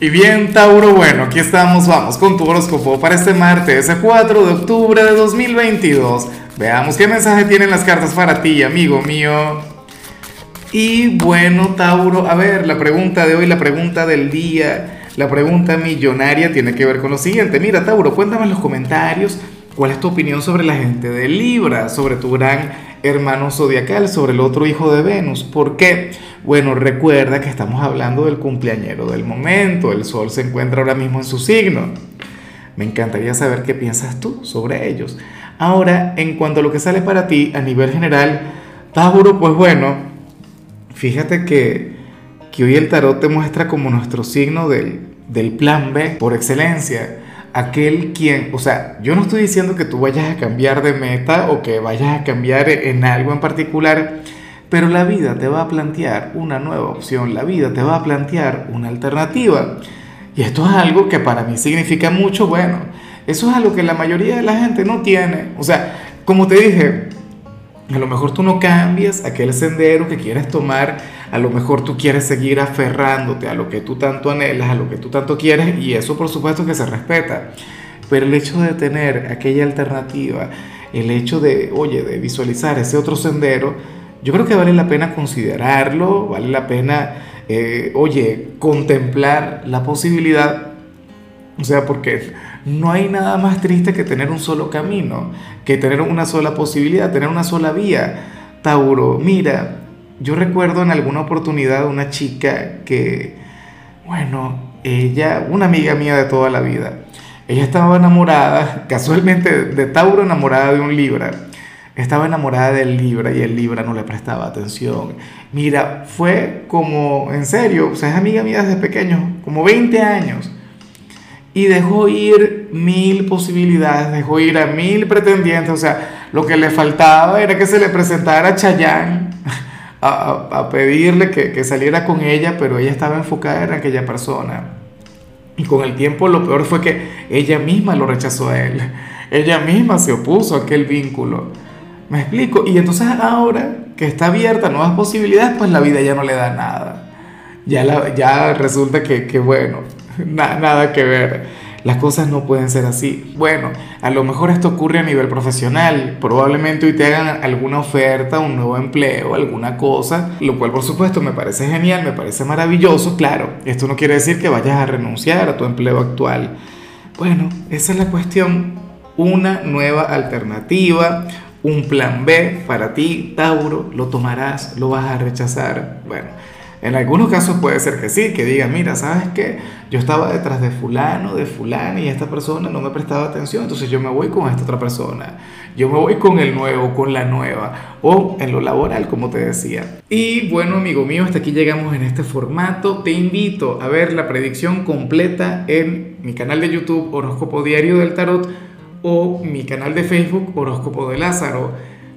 Y bien, Tauro, bueno, aquí estamos, vamos con tu horóscopo para este martes, 4 de octubre de 2022. Veamos qué mensaje tienen las cartas para ti, amigo mío. Y bueno, Tauro, a ver, la pregunta de hoy, la pregunta del día, la pregunta millonaria tiene que ver con lo siguiente. Mira, Tauro, cuéntame en los comentarios cuál es tu opinión sobre la gente de Libra, sobre tu gran hermano zodiacal, sobre el otro hijo de Venus. ¿Por qué? Bueno, recuerda que estamos hablando del cumpleañero del momento, el sol se encuentra ahora mismo en su signo. Me encantaría saber qué piensas tú sobre ellos. Ahora, en cuanto a lo que sale para ti a nivel general, Tauro, pues bueno, fíjate que, que hoy el tarot te muestra como nuestro signo del, del plan B por excelencia aquel quien, o sea, yo no estoy diciendo que tú vayas a cambiar de meta o que vayas a cambiar en algo en particular, pero la vida te va a plantear una nueva opción, la vida te va a plantear una alternativa. Y esto es algo que para mí significa mucho, bueno, eso es algo que la mayoría de la gente no tiene. O sea, como te dije, a lo mejor tú no cambias aquel sendero que quieres tomar, a lo mejor tú quieres seguir aferrándote a lo que tú tanto anhelas, a lo que tú tanto quieres, y eso por supuesto que se respeta. Pero el hecho de tener aquella alternativa, el hecho de, oye, de visualizar ese otro sendero, yo creo que vale la pena considerarlo, vale la pena, eh, oye, contemplar la posibilidad, o sea, porque no hay nada más triste que tener un solo camino, que tener una sola posibilidad, tener una sola vía. Tauro, mira, yo recuerdo en alguna oportunidad una chica que, bueno, ella, una amiga mía de toda la vida, ella estaba enamorada, casualmente de Tauro enamorada de un Libra estaba enamorada del Libra y el Libra no le prestaba atención. Mira, fue como, en serio, o sea, es amiga mía desde pequeño, como 20 años. Y dejó ir mil posibilidades, dejó ir a mil pretendientes. O sea, lo que le faltaba era que se le presentara Chayanne a, pedirle que, saliera con ella, pero ella estaba enfocada en aquella persona. Y con el tiempo lo peor fue que ella misma lo rechazó a él. Ella misma se opuso a aquel vínculo. ¿Me explico? Y entonces ahora que está abierta a nuevas posibilidades, pues la vida ya no le da nada. Ya, ya resulta que, que bueno, nada que ver. Las cosas no pueden ser así. Bueno, a lo mejor esto ocurre a nivel profesional. Probablemente hoy te hagan alguna oferta, un nuevo empleo, alguna cosa, lo cual por supuesto me parece genial, me parece maravilloso. Claro, esto no quiere decir que vayas a renunciar a tu empleo actual. Bueno, esa es la cuestión. Una nueva alternativa, un plan B para ti, Tauro, lo tomarás, lo vas a rechazar. Bueno, en algunos casos puede ser que sí, que diga, mira, ¿sabes qué? Yo estaba detrás de fulano, de fulano y esta persona no me prestaba atención, entonces yo me voy con esta otra persona. Yo me voy con el nuevo, con la nueva, o en lo laboral, como te decía. Y bueno, amigo mío, hasta aquí llegamos en este formato. Te invito a ver la predicción completa en mi canal de YouTube Horóscopo Diario del Tarot o mi canal de Facebook Horóscopo de Lázaro.